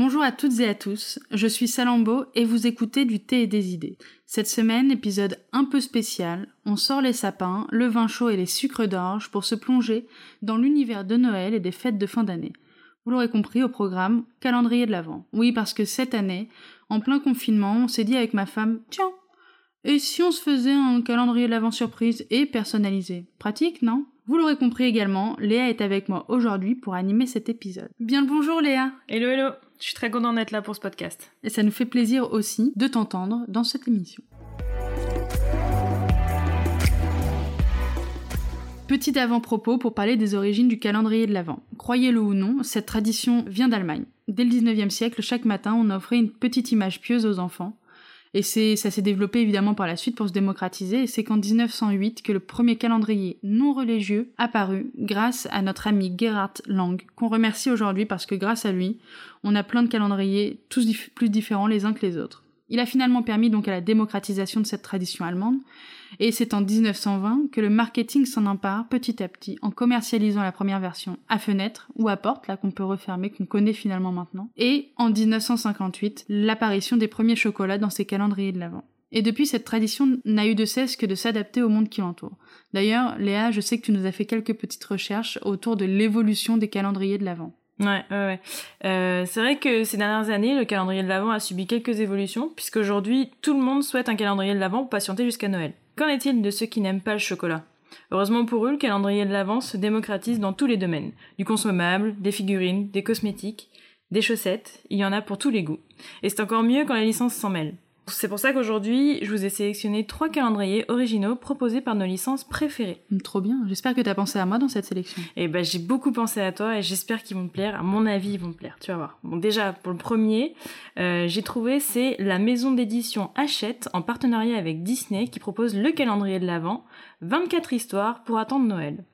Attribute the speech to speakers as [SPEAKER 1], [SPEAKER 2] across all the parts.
[SPEAKER 1] Bonjour à toutes et à tous, je suis Salambo et vous écoutez du thé et des idées. Cette semaine, épisode un peu spécial, on sort les sapins, le vin chaud et les sucres d'orge pour se plonger dans l'univers de Noël et des fêtes de fin d'année. Vous l'aurez compris au programme, calendrier de l'Avent. Oui, parce que cette année, en plein confinement, on s'est dit avec ma femme, tiens, et si on se faisait un calendrier de l'Avent surprise et personnalisé? Pratique, non? Vous l'aurez compris également, Léa est avec moi aujourd'hui pour animer cet épisode. Bien le bonjour Léa
[SPEAKER 2] Hello hello Je suis très contente d'être là pour ce podcast.
[SPEAKER 1] Et ça nous fait plaisir aussi de t'entendre dans cette émission. Petit avant-propos pour parler des origines du calendrier de l'Avent. Croyez-le ou non, cette tradition vient d'Allemagne. Dès le 19e siècle, chaque matin, on offrait une petite image pieuse aux enfants. Et ça s'est développé évidemment par la suite pour se démocratiser, et c'est qu'en 1908 que le premier calendrier non religieux apparut grâce à notre ami Gerhard Lang, qu'on remercie aujourd'hui parce que grâce à lui, on a plein de calendriers tous plus différents les uns que les autres. Il a finalement permis donc à la démocratisation de cette tradition allemande, et c'est en 1920 que le marketing s'en empare petit à petit en commercialisant la première version à fenêtre ou à porte, là qu'on peut refermer, qu'on connaît finalement maintenant, et en 1958 l'apparition des premiers chocolats dans ces calendriers de l'Avent. Et depuis, cette tradition n'a eu de cesse que de s'adapter au monde qui l'entoure. D'ailleurs, Léa, je sais que tu nous as fait quelques petites recherches autour de l'évolution des calendriers de l'Avent.
[SPEAKER 2] Ouais, ouais, ouais. Euh, c'est vrai que ces dernières années, le calendrier de l'Avent a subi quelques évolutions, puisqu'aujourd'hui, tout le monde souhaite un calendrier de l'Avent pour patienter jusqu'à Noël. Qu'en est-il de ceux qui n'aiment pas le chocolat? Heureusement pour eux, le calendrier de l'Avent se démocratise dans tous les domaines. Du consommable, des figurines, des cosmétiques, des chaussettes, il y en a pour tous les goûts. Et c'est encore mieux quand les licences s'en mêlent. C'est pour ça qu'aujourd'hui, je vous ai sélectionné trois calendriers originaux proposés par nos licences préférées.
[SPEAKER 1] Mm, trop bien, j'espère que tu as pensé à moi dans cette sélection.
[SPEAKER 2] Eh ben j'ai beaucoup pensé à toi et j'espère qu'ils vont te plaire. À mon avis, ils vont te plaire, tu vas voir. Bon, déjà, pour le premier, euh, j'ai trouvé c'est la maison d'édition Hachette en partenariat avec Disney qui propose le calendrier de l'Avent, 24 histoires pour attendre Noël.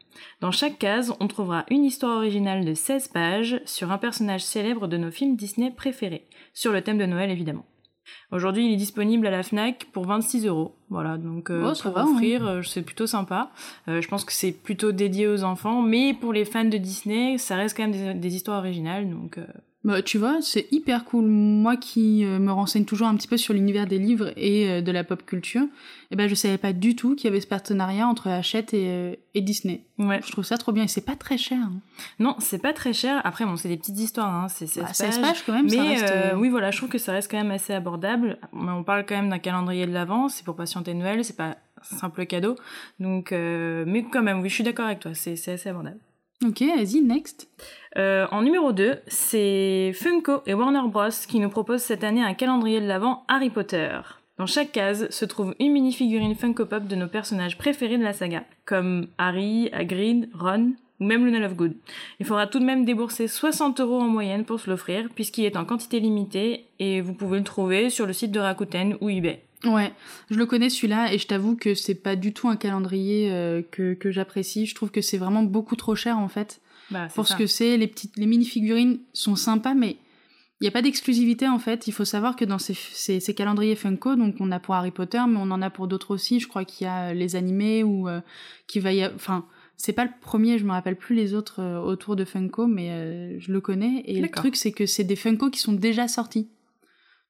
[SPEAKER 2] Dans chaque case, on trouvera une histoire originale de 16 pages sur un personnage célèbre de nos films Disney préférés, sur le thème de Noël évidemment. Aujourd'hui, il est disponible à la Fnac pour 26 euros. Voilà, donc euh,
[SPEAKER 1] oh,
[SPEAKER 2] pour offrir, euh, c'est plutôt sympa. Euh, je pense que c'est plutôt dédié aux enfants, mais pour les fans de Disney, ça reste quand même des, des histoires originales, donc
[SPEAKER 1] bah, tu vois, c'est hyper cool. Moi qui euh, me renseigne toujours un petit peu sur l'univers des livres et euh, de la pop culture, eh ben je savais pas du tout qu'il y avait ce partenariat entre Hachette et, euh, et, Disney.
[SPEAKER 2] Ouais.
[SPEAKER 1] Je trouve ça trop bien et c'est pas très cher. Hein.
[SPEAKER 2] Non, c'est pas très cher. Après, bon, c'est des petites histoires, hein. c'est 16
[SPEAKER 1] bah, pages. quand même.
[SPEAKER 2] Mais
[SPEAKER 1] ça reste,
[SPEAKER 2] oui, voilà, je trouve que ça reste quand même assez abordable. On parle quand même d'un calendrier de l'avant, c'est pour patienter Noël, c'est pas simple cadeau. Donc, mais quand même, oui, je suis d'accord avec toi, c'est assez abordable.
[SPEAKER 1] Ok, vas-y, next.
[SPEAKER 2] Euh, en numéro 2, c'est Funko et Warner Bros. qui nous proposent cette année un calendrier de l'Avent Harry Potter. Dans chaque case se trouve une mini-figurine Funko Pop de nos personnages préférés de la saga, comme Harry, Hagrid, Ron ou même Luna Lovegood. Il faudra tout de même débourser 60 euros en moyenne pour se l'offrir, puisqu'il est en quantité limitée et vous pouvez le trouver sur le site de Rakuten ou eBay.
[SPEAKER 1] Ouais, je le connais celui-là et je t'avoue que c'est pas du tout un calendrier euh, que, que j'apprécie. Je trouve que c'est vraiment beaucoup trop cher en fait.
[SPEAKER 2] Bah,
[SPEAKER 1] pour ce que c'est, les petites, les mini-figurines sont sympas, mais il n'y a pas d'exclusivité en fait. Il faut savoir que dans ces, ces, ces, calendriers Funko, donc on a pour Harry Potter, mais on en a pour d'autres aussi. Je crois qu'il y a les animés ou euh, qu'il va y avoir. Enfin, c'est pas le premier, je me rappelle plus les autres euh, autour de Funko, mais euh, je le connais. Et le truc, c'est que c'est des Funko qui sont déjà sortis.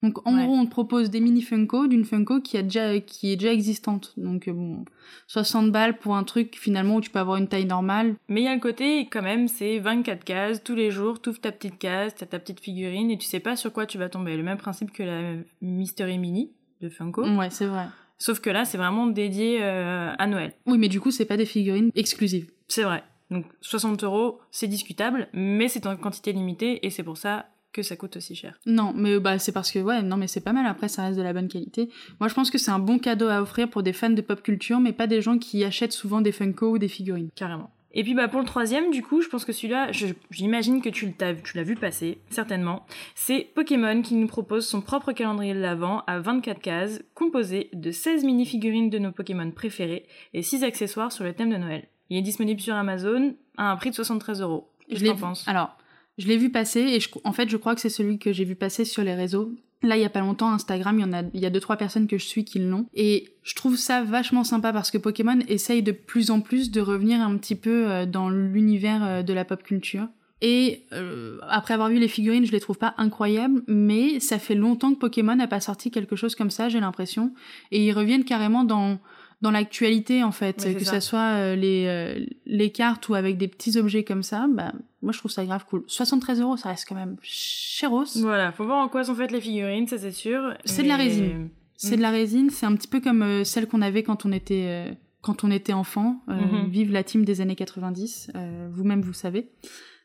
[SPEAKER 1] Donc en gros, on te propose des mini Funko d'une Funko qui, a déjà, qui est déjà existante. Donc euh, bon, 60 balles pour un truc finalement où tu peux avoir une taille normale.
[SPEAKER 2] Mais il y a le côté quand même, c'est 24 cases, tous les jours, tu ouvres ta petite case, t'as ta petite figurine et tu sais pas sur quoi tu vas tomber. Le même principe que la Mystery Mini de Funko.
[SPEAKER 1] Ouais, c'est vrai.
[SPEAKER 2] Sauf que là, c'est vraiment dédié euh, à Noël.
[SPEAKER 1] Oui, mais du coup, c'est pas des figurines exclusives.
[SPEAKER 2] C'est vrai. Donc 60 euros, c'est discutable, mais c'est en quantité limitée et c'est pour ça que ça coûte aussi cher.
[SPEAKER 1] Non, mais bah c'est parce que ouais, non mais c'est pas mal après ça reste de la bonne qualité. Moi je pense que c'est un bon cadeau à offrir pour des fans de pop culture mais pas des gens qui achètent souvent des Funko ou des figurines.
[SPEAKER 2] Carrément. Et puis bah pour le troisième, du coup, je pense que celui-là, j'imagine que tu l'as vu passer, certainement. C'est Pokémon qui nous propose son propre calendrier de l'Avent à 24 cases, composé de 16 mini-figurines de nos Pokémon préférés et 6 accessoires sur le thème de Noël. Il est disponible sur Amazon à un prix de 73 euros. Je pense.
[SPEAKER 1] Alors, je l'ai vu passer et je, en fait, je crois que c'est celui que j'ai vu passer sur les réseaux. Là, il y a pas longtemps, Instagram, il y en a, il y a deux trois personnes que je suis qui l'ont et je trouve ça vachement sympa parce que Pokémon essaye de plus en plus de revenir un petit peu euh, dans l'univers euh, de la pop culture. Et euh, après avoir vu les figurines, je les trouve pas incroyables, mais ça fait longtemps que Pokémon n'a pas sorti quelque chose comme ça, j'ai l'impression. Et ils reviennent carrément dans dans l'actualité en fait, que ça. soit euh, les, euh, les cartes ou avec des petits objets comme ça, bah, moi je trouve ça grave cool. 73 euros, ça reste quand même chéros.
[SPEAKER 2] Voilà, faut voir en quoi sont faites les figurines, ça c'est sûr.
[SPEAKER 1] C'est de la résine. C'est de la résine, c'est un petit peu comme euh, celle qu'on avait quand on était quand on était enfant. Mhm. Vive la team des années 90, vous-même vous savez.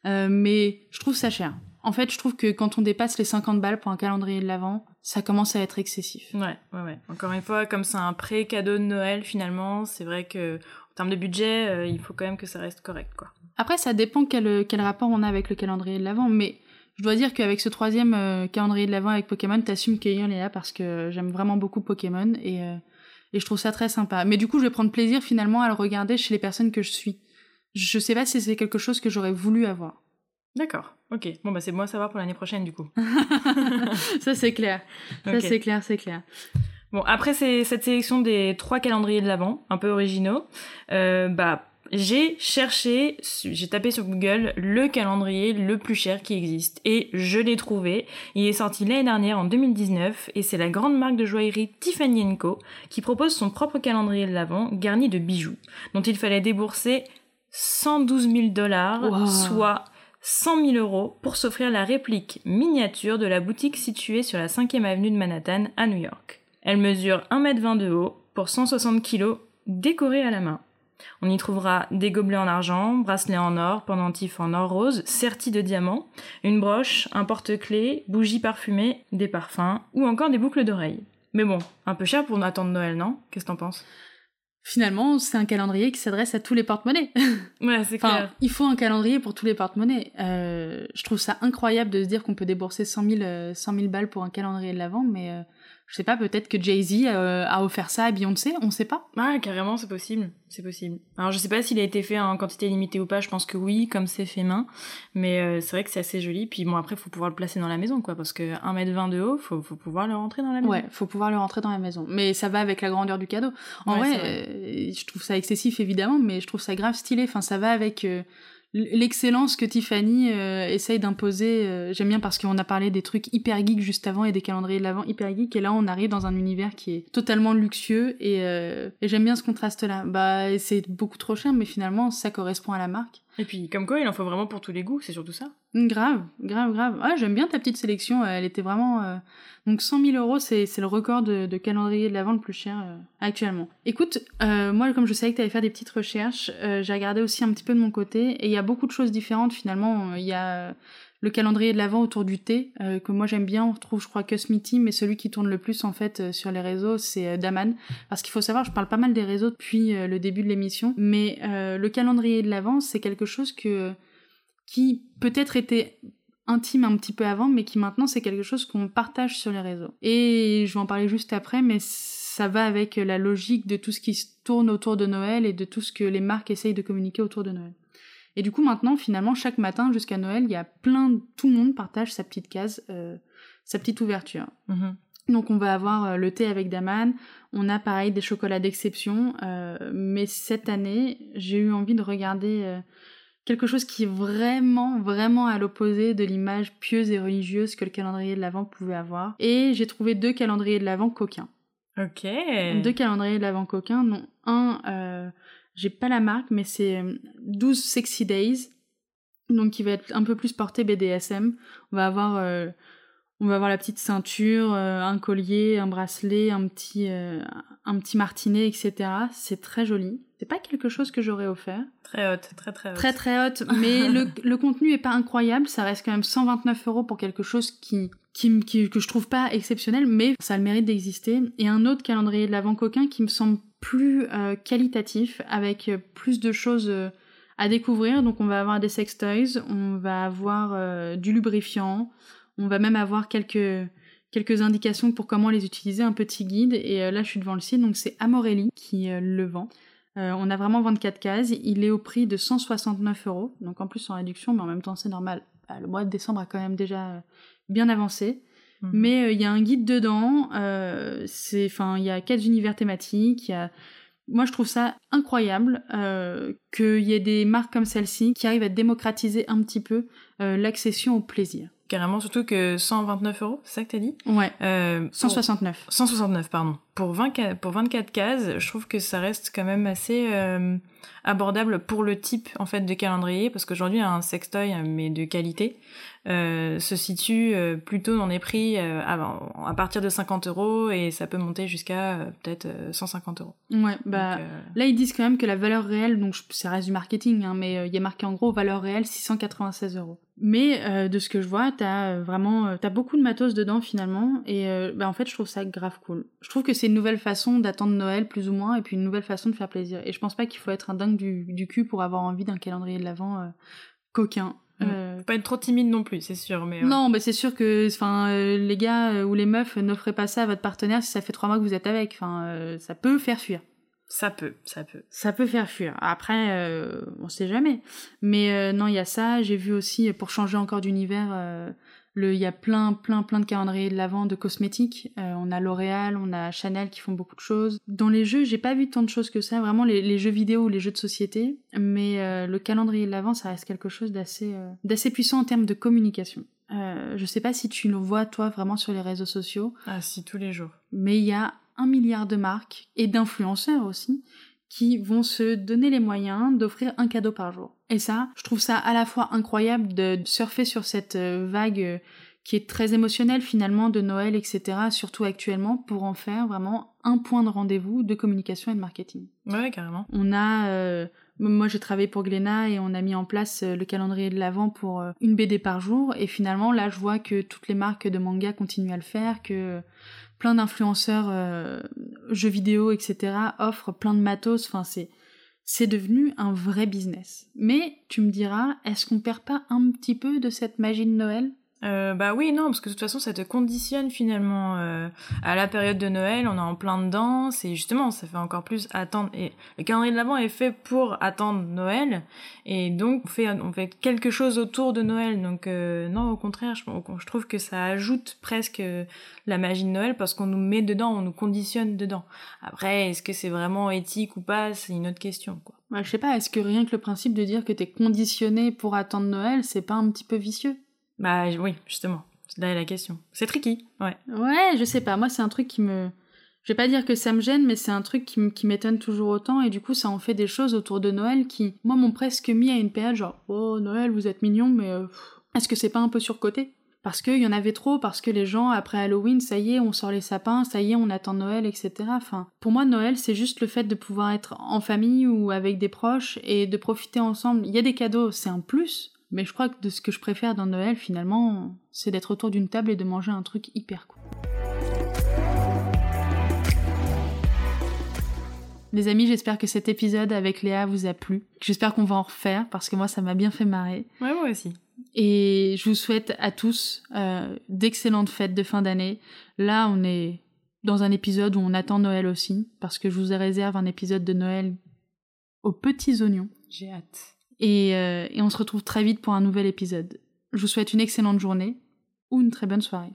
[SPEAKER 1] mais je trouve ça cher. En fait, je trouve que quand on dépasse les 50 balles pour un calendrier de l'Avent, ça commence à être excessif.
[SPEAKER 2] Ouais, ouais, ouais. Encore une fois, comme c'est un pré-cadeau de Noël, finalement, c'est vrai que en termes de budget, euh, il faut quand même que ça reste correct, quoi.
[SPEAKER 1] Après, ça dépend quel, quel rapport on a avec le calendrier de l'Avent, mais je dois dire qu'avec ce troisième euh, calendrier de l'Avent avec Pokémon, t'assumes qu'il est là parce que j'aime vraiment beaucoup Pokémon et, euh, et je trouve ça très sympa. Mais du coup, je vais prendre plaisir finalement à le regarder chez les personnes que je suis. Je sais pas si c'est quelque chose que j'aurais voulu avoir.
[SPEAKER 2] D'accord. Ok. Bon bah c'est moi à savoir pour l'année prochaine du coup.
[SPEAKER 1] ça c'est clair. Ça c'est clair, c'est clair.
[SPEAKER 2] Bon après c'est cette sélection des trois calendriers de l'avant, un peu originaux. Euh, bah j'ai cherché, j'ai tapé sur Google le calendrier le plus cher qui existe et je l'ai trouvé. Il est sorti l'année dernière en 2019 et c'est la grande marque de joaillerie Tiffany Co qui propose son propre calendrier de l'avant garni de bijoux dont il fallait débourser 112 000 dollars, soit 100 000 euros pour s'offrir la réplique miniature de la boutique située sur la 5e avenue de Manhattan à New York. Elle mesure 1m20 de haut pour 160 kg décorée à la main. On y trouvera des gobelets en argent, bracelets en or, pendentifs en or rose, sertis de diamants, une broche, un porte-clés, bougies parfumées, des parfums ou encore des boucles d'oreilles. Mais bon, un peu cher pour attendre Noël, non? Qu'est-ce que t'en penses?
[SPEAKER 1] Finalement, c'est un calendrier qui s'adresse à tous les porte-monnaies.
[SPEAKER 2] Ouais, c'est clair.
[SPEAKER 1] Il faut un calendrier pour tous les porte-monnaies. Euh, je trouve ça incroyable de se dire qu'on peut débourser 100 000, 100 000 balles pour un calendrier de l'avant, mais euh, je sais pas, peut-être que Jay-Z euh, a offert ça à Beyoncé, on sait pas.
[SPEAKER 2] Ah, carrément, c'est possible, c'est possible. Alors, je sais pas s'il a été fait en quantité limitée ou pas, je pense que oui, comme c'est fait main, mais euh, c'est vrai que c'est assez joli. Puis bon, après, faut pouvoir le placer dans la maison, quoi, parce que 1m20 de haut, faut, faut pouvoir le rentrer dans la maison.
[SPEAKER 1] Ouais, faut pouvoir le rentrer dans la maison. Mais ça va avec la grandeur du cadeau. En vrai, euh, je trouve ça excessif, évidemment, mais je trouve ça grave stylé. Enfin, ça va avec l'excellence que Tiffany euh, essaye d'imposer. Euh, j'aime bien parce qu'on a parlé des trucs hyper geeks juste avant et des calendriers de l'avant hyper geeks et là on arrive dans un univers qui est totalement luxueux et, euh, et j'aime bien ce contraste là. Bah c'est beaucoup trop cher mais finalement ça correspond à la marque.
[SPEAKER 2] Et puis, comme quoi, il en faut vraiment pour tous les goûts, c'est surtout ça.
[SPEAKER 1] Grave, grave, grave. Ah, j'aime bien ta petite sélection, elle était vraiment... Euh, donc 100 000 euros, c'est le record de, calendrier de la vente le plus cher euh, actuellement. Écoute, euh, moi, comme je savais que tu allais faire des petites recherches, j'ai regardé aussi un petit peu de mon côté, et il y a beaucoup de choses différentes finalement. Il y a le calendrier de l'avant autour du thé, euh, que moi j'aime bien, on retrouve je crois que Smithy, mais celui qui tourne le plus en fait euh, sur les réseaux, c'est euh, Daman. Parce qu'il faut savoir, je parle pas mal des réseaux depuis le début de l'émission, mais le calendrier de l'avant, c'est quelque chose que qui peut-être était intime un petit peu avant, mais qui maintenant c'est quelque chose qu'on partage sur les réseaux. Et je vais en parler juste après, mais ça va avec la logique de tout ce qui se tourne autour de Noël et de tout ce que les marques essayent de communiquer autour de Noël. Et du coup, maintenant, finalement, chaque matin jusqu'à Noël, il y a plein, tout le monde partage sa petite case, euh, sa petite ouverture. Mhm. Donc on va avoir euh, le thé avec Daman, on a pareil des chocolats d'exception, euh, mais cette année j'ai eu envie de regarder quelque chose qui est vraiment, vraiment à l'opposé de l'image pieuse et religieuse que le calendrier de l'Avent pouvait avoir. Et j'ai trouvé deux calendriers de l'Avent coquins.
[SPEAKER 2] Ok.
[SPEAKER 1] Deux calendriers de l'Avent coquins, non un j'ai pas la marque, mais c'est 12 euh, Sexy Days. Donc, qui va être un peu plus porté BDSM. On va avoir, euh, on va avoir la petite ceinture, euh, un collier, un bracelet, un petit, un petit martinet, etc. C'est très joli. C'est pas quelque chose que j'aurais offert.
[SPEAKER 2] Très haute, très très haute.
[SPEAKER 1] Très très haute, mais le, le, contenu est pas incroyable. Ça reste quand même 129 euros pour quelque chose qui, qui, qui, que je trouve pas exceptionnel, mais ça a le mérite d'exister. Et un autre calendrier de l'avant coquin qui me semble plus euh, qualitatif, avec euh, plus de choses euh, à découvrir. Donc on va avoir des sex toys, on va avoir du lubrifiant, on va même avoir quelques, quelques indications pour comment les utiliser, un petit guide. Et là je suis devant le site, donc c'est Amorelli qui le vend. on a vraiment 24 cases, il est au prix de 169 euros, donc en plus en réduction, mais en même temps c'est normal. Bah, le mois de décembre a quand même déjà bien avancé. Mhm. Mais euh, il y a un guide dedans. Euh, c'est, enfin, il y a quatre univers thématiques. Il y a Moi, je trouve ça incroyable euh, qu'il y ait des marques comme celle-ci qui arrivent à démocratiser un petit peu euh, l'accession au plaisir.
[SPEAKER 2] Carrément, surtout que 129 euros, c'est ça que t'as dit?
[SPEAKER 1] Ouais.
[SPEAKER 2] Euh, pour-
[SPEAKER 1] 169.
[SPEAKER 2] 169, pardon. Pour, 20, ca- pour 24 cases, je trouve que ça reste quand même assez euh, abordable pour le type en fait de calendrier, parce qu'aujourd'hui un sextoy, mais de qualité, euh, se situe euh, plutôt dans des prix à, partir de 50 euros et ça peut monter jusqu'à peut-être euh, 150 euros.
[SPEAKER 1] Ouais, bah.
[SPEAKER 2] Donc,
[SPEAKER 1] Là, ils disent quand même que la valeur réelle, donc ça reste du marketing, hein, mais il y a marqué en gros valeur réelle 696 euros. Mais de ce que je vois, t'as vraiment, t'as beaucoup de matos dedans finalement, et bah, en fait, je trouve ça grave cool. Je trouve que c'est une nouvelle façon d'attendre Noël plus ou moins, et puis une nouvelle façon de faire plaisir. Et je pense pas qu'il faut être un dingue du, du cul pour avoir envie d'un calendrier de l'avant euh, coquin. Euh,
[SPEAKER 2] faut pas être trop timide non plus, c'est sûr, mais ouais.
[SPEAKER 1] non, mais c'est sûr que, enfin, euh, les gars ou les meufs, n'offrez pas ça à votre partenaire si ça fait trois mois que vous êtes avec. Enfin, ça peut faire fuir.
[SPEAKER 2] ça peut, ça peut.
[SPEAKER 1] Ça peut faire fuir. Après, euh, on sait jamais. Mais euh, non, il y a ça. J'ai vu aussi, pour changer encore d'univers, il y a plein, plein, plein de calendriers de l'avant de cosmétiques. Euh, on a L'Oréal, on a Chanel qui font beaucoup de choses. Dans les jeux, j'ai pas vu tant de choses que ça. Vraiment, les, les jeux vidéo ou les jeux de société. Mais euh, le calendrier de l'avant, ça reste quelque chose d'assez, euh, d'assez puissant en termes de communication. Je sais pas si tu le vois toi vraiment sur les réseaux sociaux,
[SPEAKER 2] Ah si, tous les jours.
[SPEAKER 1] mais il y a un milliard de marques et d'influenceurs aussi qui vont se donner les moyens d'offrir un cadeau par jour. Et ça, je trouve ça à la fois incroyable de surfer sur cette euh, vague euh, qui est très émotionnelle finalement de Noël, etc., surtout actuellement, pour en faire vraiment un point de rendez-vous de communication et de marketing.
[SPEAKER 2] Ouais, carrément.
[SPEAKER 1] On a, euh, moi j'ai travaillé pour Glénat et on a mis en place le calendrier de l'avant pour une BD par jour et finalement là je vois que toutes les marques de manga continuent à le faire, que plein d'influenceurs euh, jeux vidéo etc offrent plein de matos, enfin c'est c'est devenu un vrai business. Mais tu me diras, est-ce qu'on perd pas un petit peu de cette magie de Noël?
[SPEAKER 2] Euh, bah oui, non, parce que de toute façon, ça te conditionne finalement euh, à la période de Noël. On est en plein dedans, c'est justement, ça fait encore plus attendre. Et le calendrier de l'avant est fait pour attendre Noël, et donc on fait, on fait quelque chose autour de Noël. Donc euh, non, au contraire, je, trouve que ça ajoute presque la magie de Noël parce qu'on nous met dedans, on nous conditionne dedans. Après, est-ce que c'est vraiment éthique ou pas, c'est une autre question, quoi.
[SPEAKER 1] Bah, Je sais pas, est-ce que rien que le principe de dire que t'es conditionné pour attendre Noël, c'est pas un petit peu vicieux?
[SPEAKER 2] Bah oui, justement, là la question. C'est tricky, ouais.
[SPEAKER 1] Ouais, je sais pas. Moi, c'est un truc qui me. Je vais pas dire que ça me gêne, mais c'est un truc qui m'étonne toujours autant. Et du coup, ça en fait des choses autour de Noël qui, moi, m'ont presque mis à une période genre, oh, Noël, vous êtes mignon, mais euh, est-ce que c'est pas un peu surcoté? Parce qu'il y en avait trop, parce que les gens, après Halloween, ça y est, on sort les sapins, ça y est, on attend Noël, etc. Pour moi, Noël, c'est juste le fait de pouvoir être en famille ou avec des proches et de profiter ensemble. Il y a des cadeaux, c'est un plus. Mais je crois que de ce que je préfère dans Noël, finalement, c'est d'être autour d'une table et de manger un truc hyper cool. Les amis, j'espère que cet épisode avec Léa vous a plu. J'espère qu'on va en refaire parce que moi, ça m'a bien fait marrer.
[SPEAKER 2] Ouais, moi aussi.
[SPEAKER 1] Et je vous souhaite à tous euh, d'excellentes fêtes de fin d'année. Là, on est dans un épisode où on attend Noël aussi, parce que je vous réserve un épisode de Noël aux petits oignons.
[SPEAKER 2] J'ai hâte.
[SPEAKER 1] Et, euh, et on se retrouve très vite pour un nouvel épisode. Je vous souhaite une excellente journée ou une très bonne soirée.